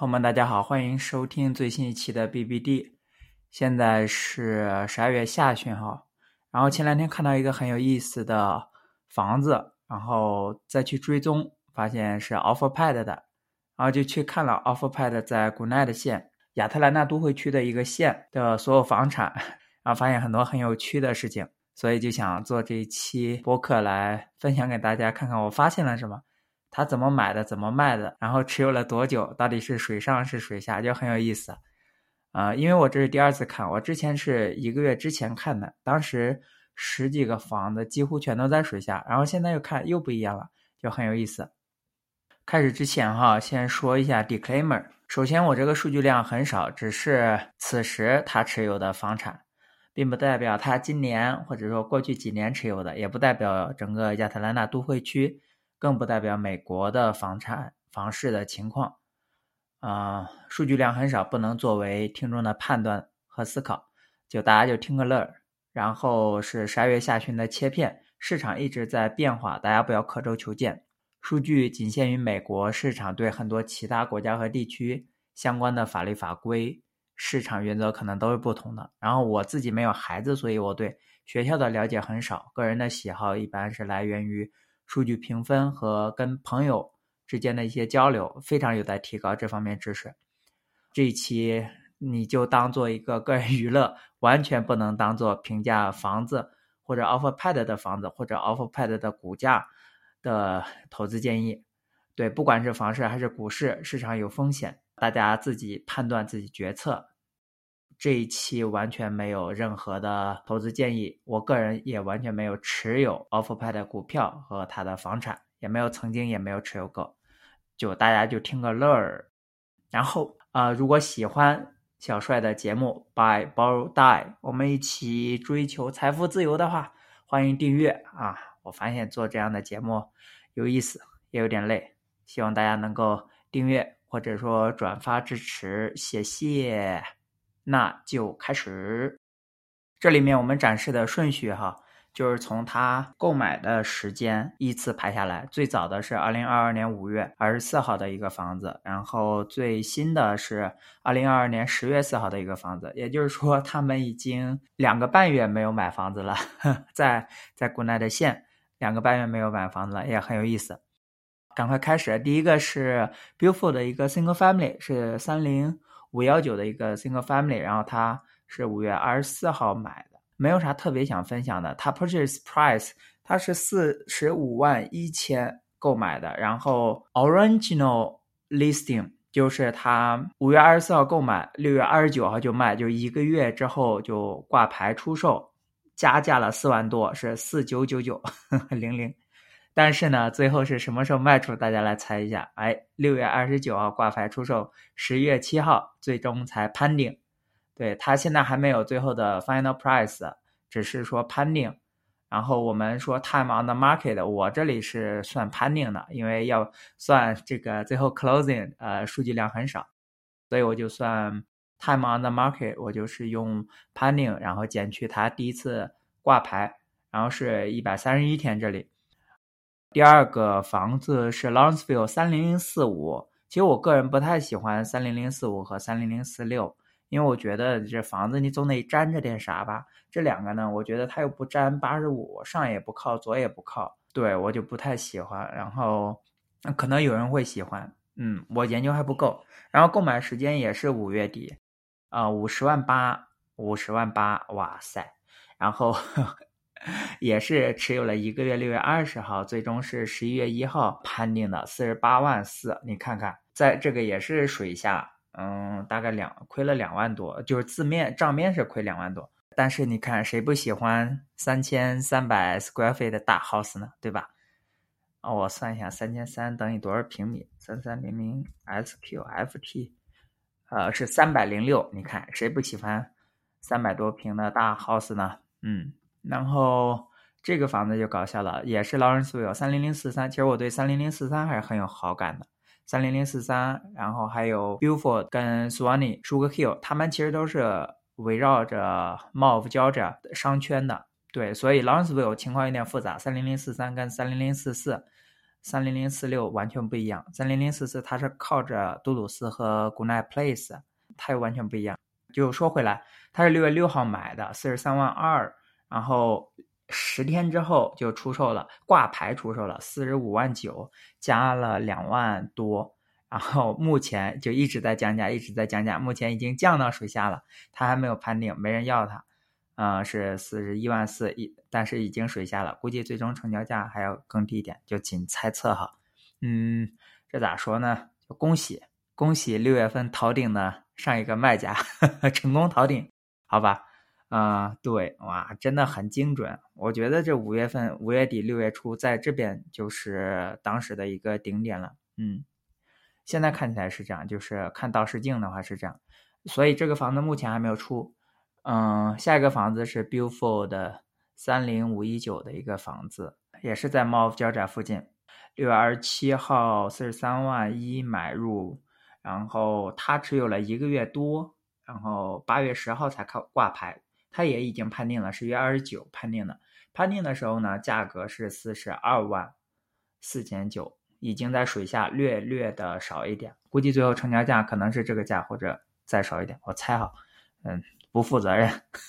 朋友们，大家好，欢迎收听最新一期的 BBD。现在是十二月下旬哈，然后前两天看到一个很有意思的房子，然后再去追踪，发现是 OfferPad 的，然后就去看了 OfferPad 在古奈的县亚特兰大都会区的一个县的所有房产，然后发现很多很有趣的事情，所以就想做这一期播客来分享给大家，看看我发现了什么。他怎么买的？怎么卖的？然后持有了多久？到底是水上是水下？就很有意思，啊，因为我这是第二次看，我之前是一个月之前看的，当时十几个房子几乎全都在水下，然后现在又看又不一样了，就很有意思。开始之前哈，先说一下 disclaimer。首先，我这个数据量很少，只是此时他持有的房产，并不代表他今年或者说过去几年持有的，也不代表整个亚特兰大都会区。更不代表美国的房产房市的情况，啊，数据量很少，不能作为听众的判断和思考，就大家就听个乐儿。然后是十二月下旬的切片，市场一直在变化，大家不要刻舟求剑。数据仅限于美国市场，对很多其他国家和地区相关的法律法规、市场原则可能都是不同的。然后我自己没有孩子，所以我对学校的了解很少，个人的喜好一般是来源于。数据评分和跟朋友之间的一些交流，非常有待提高这方面知识。这一期你就当做一个个人娱乐，完全不能当做评价房子或者 OfferPad 的房子或者 OfferPad 的股价的投资建议。对，不管是房市还是股市，市场有风险，大家自己判断，自己决策。这一期完全没有任何的投资建议，我个人也完全没有持有 OfferPad 的股票和他的房产，也没有曾经也没有持有过，就大家就听个乐儿。然后啊，如果喜欢小帅的节目 Buy Borrow Die，我们一起追求财富自由的话，欢迎订阅啊！我发现做这样的节目有意思，也有点累，希望大家能够订阅或者说转发支持，谢谢。那就开始，这里面我们展示的顺序哈，就是从他购买的时间依次排下来。最早的是二零二二年五月二十四号的一个房子，然后最新的是二零二二年十月四号的一个房子。也就是说，他们已经两个半月没有买房子了，在在国内的县两个半月没有买房子了，也很有意思。赶快开始，第一个是 Beautiful 的一个 Single Family，是三零。五幺九的一个 single family，然后它是五月二十四号买的，没有啥特别想分享的。它 purchase price 它是四十五万一千购买的，然后 original listing 就是它五月二十四号购买，六月二十九号就卖，就一个月之后就挂牌出售，加价了四万多，是四九九九 零零。但是呢，最后是什么时候卖出？大家来猜一下。哎，六月二十九号挂牌出售，十月七号最终才 pending。对，它现在还没有最后的 final price，只是说 pending。然后我们说 time on the market，我这里是算 pending 的，因为要算这个最后 closing，呃，数据量很少，所以我就算 time on the market，我就是用 pending，，然后减去它第一次挂牌，然后是一百三十一天这里。第二个房子是 Lawrenceville 三零零四五，其实我个人不太喜欢三零零四五和三零零四六，因为我觉得这房子你总得沾着点啥吧。这两个呢，我觉得它又不沾八十五，上也不靠，左也不靠，对我就不太喜欢。然后可能有人会喜欢，嗯，我研究还不够。然后购买时间也是五月底，啊，五十万八，五十万八，哇塞，然后。也是持有了一个月，六月二十号，最终是十一月一号判定的四十八万四。你看看，在这个也是水下，嗯，大概两亏了两万多，就是字面账面是亏两万多。但是你看，谁不喜欢三千三百 square feet 的大 house 呢？对吧？哦，我算一下，三千三等于多少平米？三三零零 sqft，呃，是三百零六。你看，谁不喜欢三百多平的大 house 呢？嗯。然后这个房子就搞笑了，也是劳人所有三零零四三。其实我对三零零四三还是很有好感的。三零零四三，然后还有 Beaufort 跟 Swanee Sugar Hill，他们其实都是围绕着 Mall of Georgia 商圈的。对，所以 Lawrenceville 情况有点复杂。三零零四三跟三零零四四，三零零四六完全不一样。三零零四四它是靠着杜鲁斯和 Goodnight Place，它又完全不一样。就说回来，它是六月六号买的，四十三万二，然后十天之后就出售了，挂牌出售了，四十五万九，加了两万多，然后目前就一直在降价，一直在降价，目前已经降到水下了，它还没有判定，没人要它。呃，是四十一万四一，但是已经水下了，估计最终成交价还要更低一点，就仅猜测哈。嗯，这咋说呢？就恭喜恭喜六月份逃顶的上一个卖家 成功逃顶，好吧？啊，对，哇，真的很精准。我觉得这五月份五月底六月初在这边就是当时的一个顶点了。嗯，现在看起来是这样，就是看倒视镜的话是这样，所以这个房子目前还没有出。嗯，下一个房子是 Beautiful 的三零五一九的一个房子，也是在 Mall of Georgia 附近。六月二十七号四十三万一买入，然后他持有了一个月多，然后八月十号才开挂牌，他也已经判定了，十月二十九判定的。判定的时候呢，价格是四十二万四千九，已经在水下略略的少一点，估计最后成交价可能是这个价或者再少一点，我猜哈，嗯。不负责任，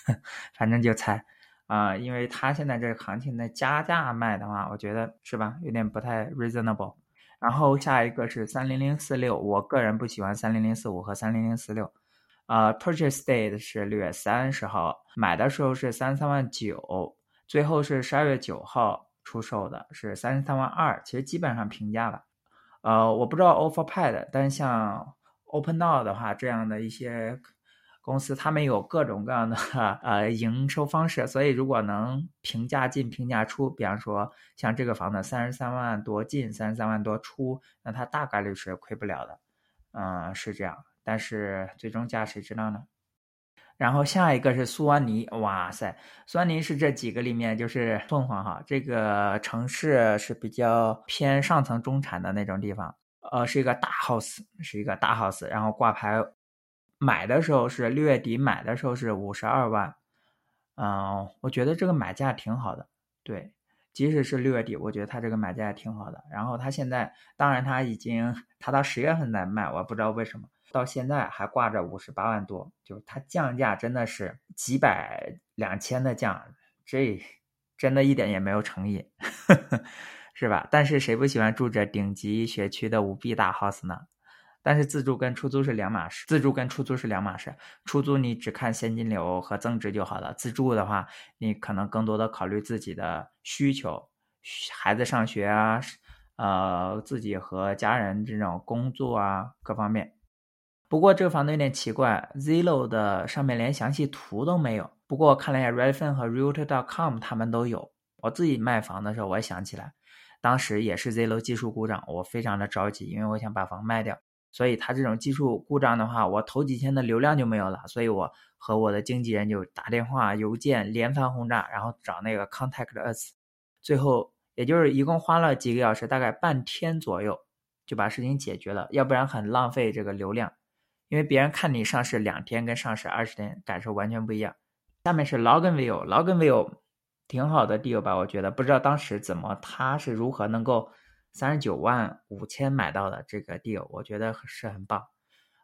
反正就猜啊，因为他现在这个行情的加价卖的话，我觉得是吧，有点不太 reasonable。然后下一个是三零零四六，我个人不喜欢三零零四五和三零零四六。啊，purchase date 是六月三十号，买的时候是三十三万九，最后是十二月九号出售的，是三十三万二，其实基本上平价了。呃，我不知道 OfferPad，但像 OpenNow 的话，这样的一些。公司他们有各种各样的呃营收方式，所以如果能平价进平价出，比方说像这个房子三十三万多进，三十三万多出，那它大概率是亏不了的，嗯，是这样。但是最终价谁知道呢？然后下一个是苏安尼，哇塞，苏安尼是这几个里面就是凤凰哈，这个城市是比较偏上层中产的那种地方，呃，是一个大 house，是一个大 house，然后挂牌。买的时候是六月底买的时候是五十二万，嗯，我觉得这个买价挺好的，对，即使是六月底，我觉得它这个买价也挺好的。然后它现在，当然它已经，它到十月份在卖，我不知道为什么到现在还挂着五十八万多，就是它降价真的是几百两千的降，这真的一点也没有诚意，是吧？但是谁不喜欢住着顶级学区的五 B 大 house 呢？但是自住跟出租是两码事，自住跟出租是两码事。出租你只看现金流和增值就好了，自住的话，你可能更多的考虑自己的需求，孩子上学啊，呃，自己和家人这种工作啊，各方面。不过这个房子有点奇怪，Zillow 的上面连详细图都没有。不过我看了一下 Redfin 和 Realtor.com，他们都有。我自己卖房的时候，我也想起来，当时也是 Zillow 技术故障，我非常的着急，因为我想把房卖掉。所以它这种技术故障的话，我头几天的流量就没有了，所以我和我的经纪人就打电话、邮件连番轰炸，然后找那个 Contact Us，最后也就是一共花了几个小时，大概半天左右就把事情解决了，要不然很浪费这个流量，因为别人看你上市两天跟上市二十天感受完全不一样。下面是 Loganville，Loganville 挺好的 deal 吧？我觉得不知道当时怎么，他是如何能够。三十九万五千买到的这个 deal，我觉得是很棒。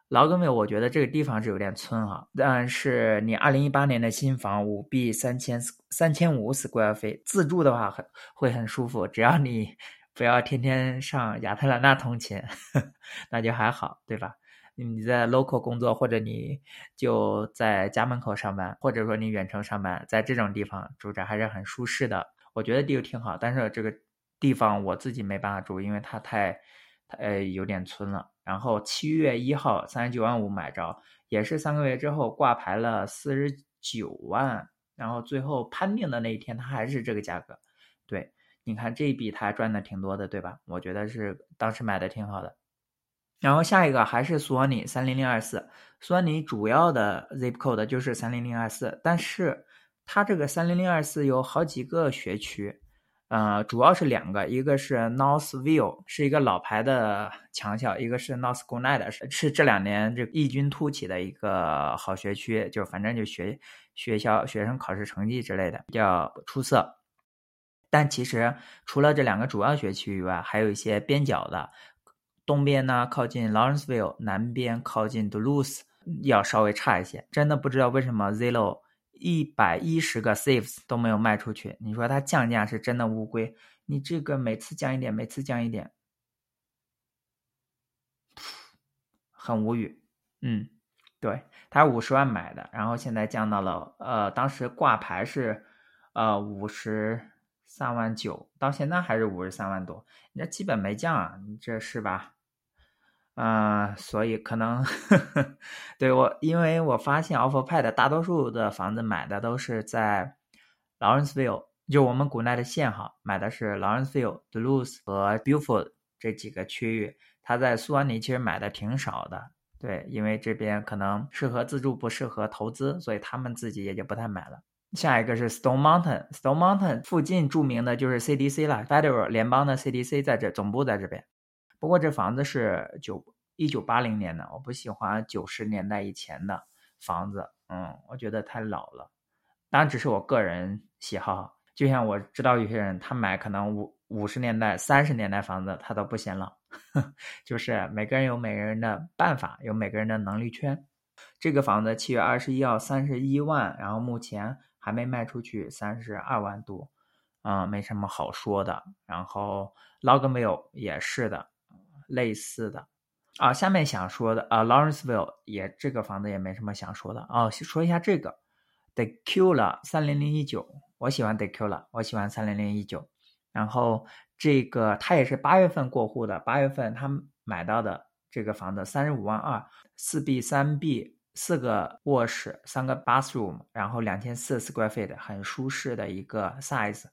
劳根维，我觉得这个地方是有点村哈，但是你二零一八年的新房五 B 三千三千五 square feet 自住的话很会很舒服，只要你不要天天上亚特兰大通勤，那就还好，对吧？你在 local 工作，或者你就在家门口上班，或者说你远程上班，在这种地方住着还是很舒适的。我觉得 deal 挺好，但是这个。地方我自己没办法住，因为它太，呃，有点村了。然后七月一号三十九万五买着，也是三个月之后挂牌了四十九万，然后最后判定的那一天它还是这个价格。对，你看这一笔他赚的挺多的，对吧？我觉得是当时买的挺好的。然后下一个还是索尼三零零二四，索尼主要的 zip code 就是三零零二四，但是它这个三零零二四有好几个学区。呃，主要是两个，一个是 Northville，是一个老牌的强校，一个是 North g o n i t 是是这两年这异军突起的一个好学区，就反正就学学校学生考试成绩之类的比较出色。但其实除了这两个主要学区以外，还有一些边角的，东边呢靠近 Lawrenceville，南边靠近 Duluth，要稍微差一些。真的不知道为什么 Zillow 一百一十个 saves 都没有卖出去。你说它降价是真的乌龟？你这个每次降一点，每次降一点，很无语。嗯，对，他五十万买的，然后现在降到了呃，当时挂牌是呃五十三万九，到现在还是五十三万多，你这基本没降啊，你这是吧？啊，所以可能 对我，因为我发现 OfferPad 大多数的房子买的都是在 Lawrenceville，就我们国内的县哈，买的是 Lawrenceville、Duluth 和 Beaufort 这几个区域。他在苏安尼其实买的挺少的，对，因为这边可能适合自住，不适合投资，所以他们自己也就不太买了。下一个是 Stone Mountain，Stone Mountain 附近著名的就是 CDC 了，Federal 联邦的 CDC 在这总部在这边。不过这房子是九一九八零年的，我不喜欢九十年代以前的房子，嗯，我觉得太老了。当然只是我个人喜好，就像我知道有些人他买可能五五十年代、三十年代房子他都不嫌老，就是每个人有每个人的办法，有每个人的能力圈。这个房子七月二十一号三十一万，然后目前还没卖出去，三十二万多，嗯，没什么好说的。然后 Logville 也是的。类似的啊，下面想说的啊，Lawrenceville 也这个房子也没什么想说的哦。说一下这个，The q u l a 三零零一九，我喜欢 The q u l a 我喜欢三零零一九。然后这个他也是八月份过户的，八月份他买到的这个房子三十五万二，四 B 三 B，四个卧室，三个 bathroom，然后两千四 square feet，很舒适的一个 size。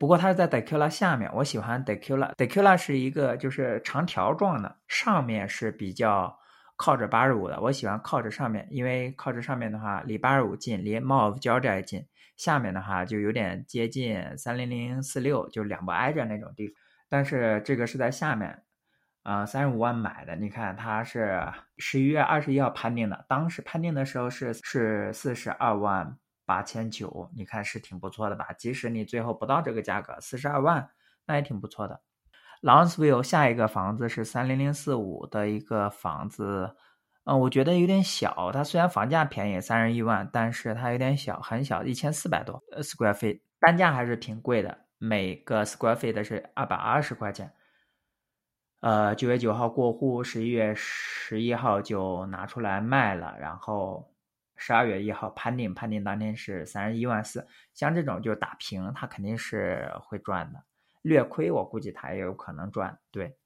不过它是在 Decula 下面，我喜欢 Decula。Decula 是一个就是长条状的，上面是比较靠着八十五的，我喜欢靠着上面，因为靠着上面的话离八十五近，离 Mall of Georgia 也近。下面的话就有点接近三零零四六，就两不挨着那种地方。但是这个是在下面，啊，三十五万买的，你看它是十一月二十一号判定的，当时判定的时候是是四十二万。八千九，你看是挺不错的吧？即使你最后不到这个价格，四十二万，那也挺不错的。lansville 下一个房子是三零零四五的一个房子，嗯，我觉得有点小。它虽然房价便宜，三十一万，但是它有点小，很小，一千四百多 square feet，单价还是挺贵的，每个 square feet 是二百二十块钱。呃，九月九号过户，十一月十一号就拿出来卖了，然后。十二月一号判定，判定当天是三十一万四。像这种就打平，他肯定是会赚的。略亏，我估计他也有可能赚。对，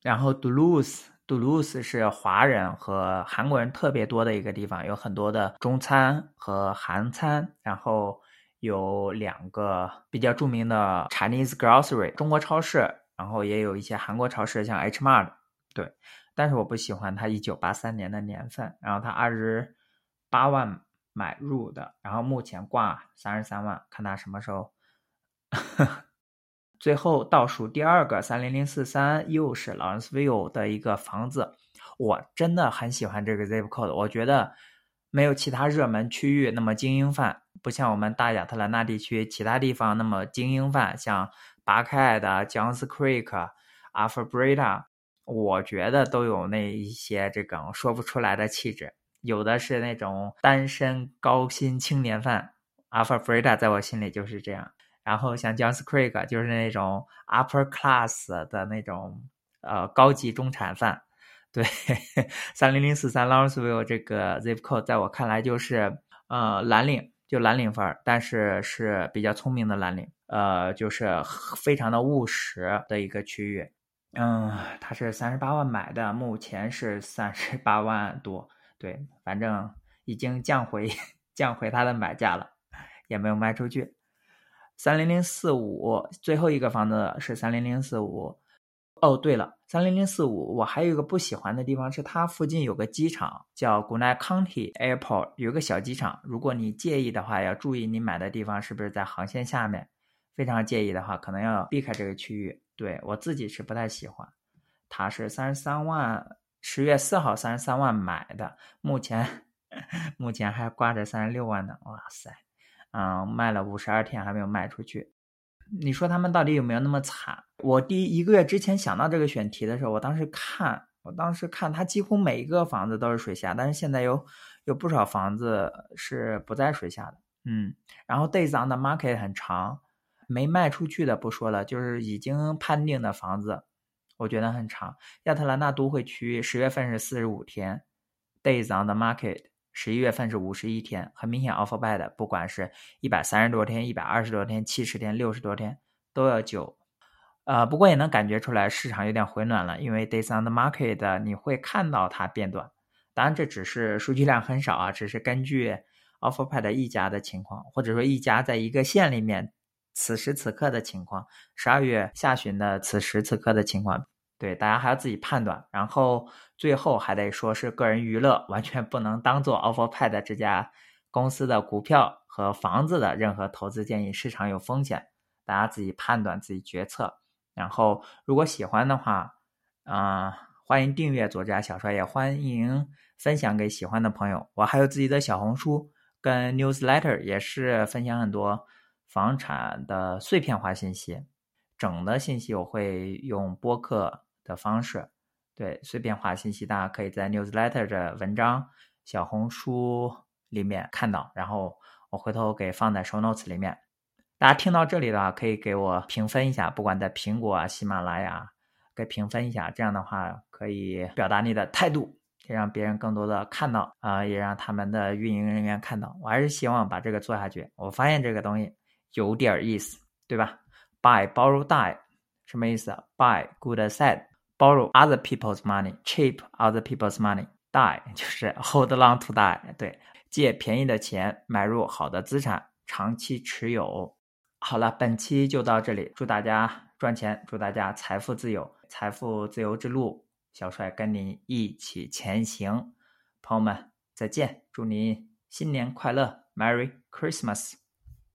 然后 Duluth，Duluth 是华人和韩国人特别多的一个地方，有很多的中餐和韩餐，然后有两个比较著名的 Chinese grocery 中国超市，然后也有一些韩国超市，像 H Mart。对，但是我不喜欢它一九八三年的年份，然后它二十。八万买入的，然后目前挂三十三万，看他什么时候。最后倒数第二个三零零四三，又是 Lawrenceville 的一个房子，我真的很喜欢这个 zip code，我觉得没有其他热门区域那么精英范，不像我们大亚特兰大地区其他地方那么精英范，像巴克的 Johns Creek、Alpharetta，我觉得都有那一些这种说不出来的气质。有的是那种单身高薪青年范，Alpha Freda 在我心里就是这样。然后像 Johns Creek 就是那种 upper class 的那种呃高级中产范。对，三零零四三 Lawrenceville 这个 zip code 在我看来就是呃蓝领，就蓝领范儿，但是是比较聪明的蓝领，呃，就是非常的务实的一个区域。嗯，他是三十八万买的，目前是三十八万多。对，反正已经降回 降回它的买价了，也没有卖出去。三零零四五最后一个房子是三零零四五。哦，对了，三零零四五我还有一个不喜欢的地方是它附近有个机场叫 Gwinnett County Airport，有个小机场。如果你介意的话，要注意你买的地方是不是在航线下面。非常介意的话，可能要避开这个区域。对我自己是不太喜欢。它是三十三万。十月四号三十三万买的，目前 目前还挂着三十六万呢，哇塞，嗯，卖了五十二天还没有卖出去。你说他们到底有没有那么惨？我第一个月之前想到这个选题的时候，我当时看，我当时看它几乎每一个房子都是水下，但是现在有有不少房子是不在水下的。嗯，然后 days on the market 很长，没卖出去的不说了，就是已经判定的房子，我觉得很长。亚特兰大都会区十月份是四十五天，days on the market。十一月份是五十一天，很明显，offer b y 的，不管是一百三十多天、一百二十多天、七十天、六十多天，都要久。呃，不过也能感觉出来市场有点回暖了，因为 days on the market 你会看到它变短。当然，这只是数据量很少啊，只是根据 offer p a d 一家的情况，或者说一家在一个县里面此时此刻的情况，十二月下旬的此时此刻的情况。对，大家还要自己判断，然后最后还得说是个人娱乐，完全不能当做 OfferPad 这家公司的股票和房子的任何投资建议。市场有风险，大家自己判断，自己决策。然后如果喜欢的话，啊，欢迎订阅左家小帅，也欢迎分享给喜欢的朋友。我还有自己的小红书跟 Newsletter，也是分享很多房产的碎片化信息，整的信息我会用播客。的方式，对碎片化信息，大家可以在 newsletter 的文章、小红书里面看到，然后我回头给放在 show notes 里面。大家听到这里的话，可以给我评分一下，不管在苹果啊、喜马拉雅，给评分一下，这样的话可以表达你的态度，可以让别人更多的看到啊，也让他们的运营人员看到。我还是希望把这个做下去。我发现这个东西有点意思，对吧？Buy borrow die 什么意思？Buy good asset。Borrow other people's money, cheap other people's money, die 就是 hold long to die。对，借便宜的钱买入好的资产，长期持有。好了，本期就到这里，祝大家赚钱，祝大家财富自由，财富自由之路，小帅跟您一起前行。朋友们，再见，祝您新年快乐，Merry Christmas。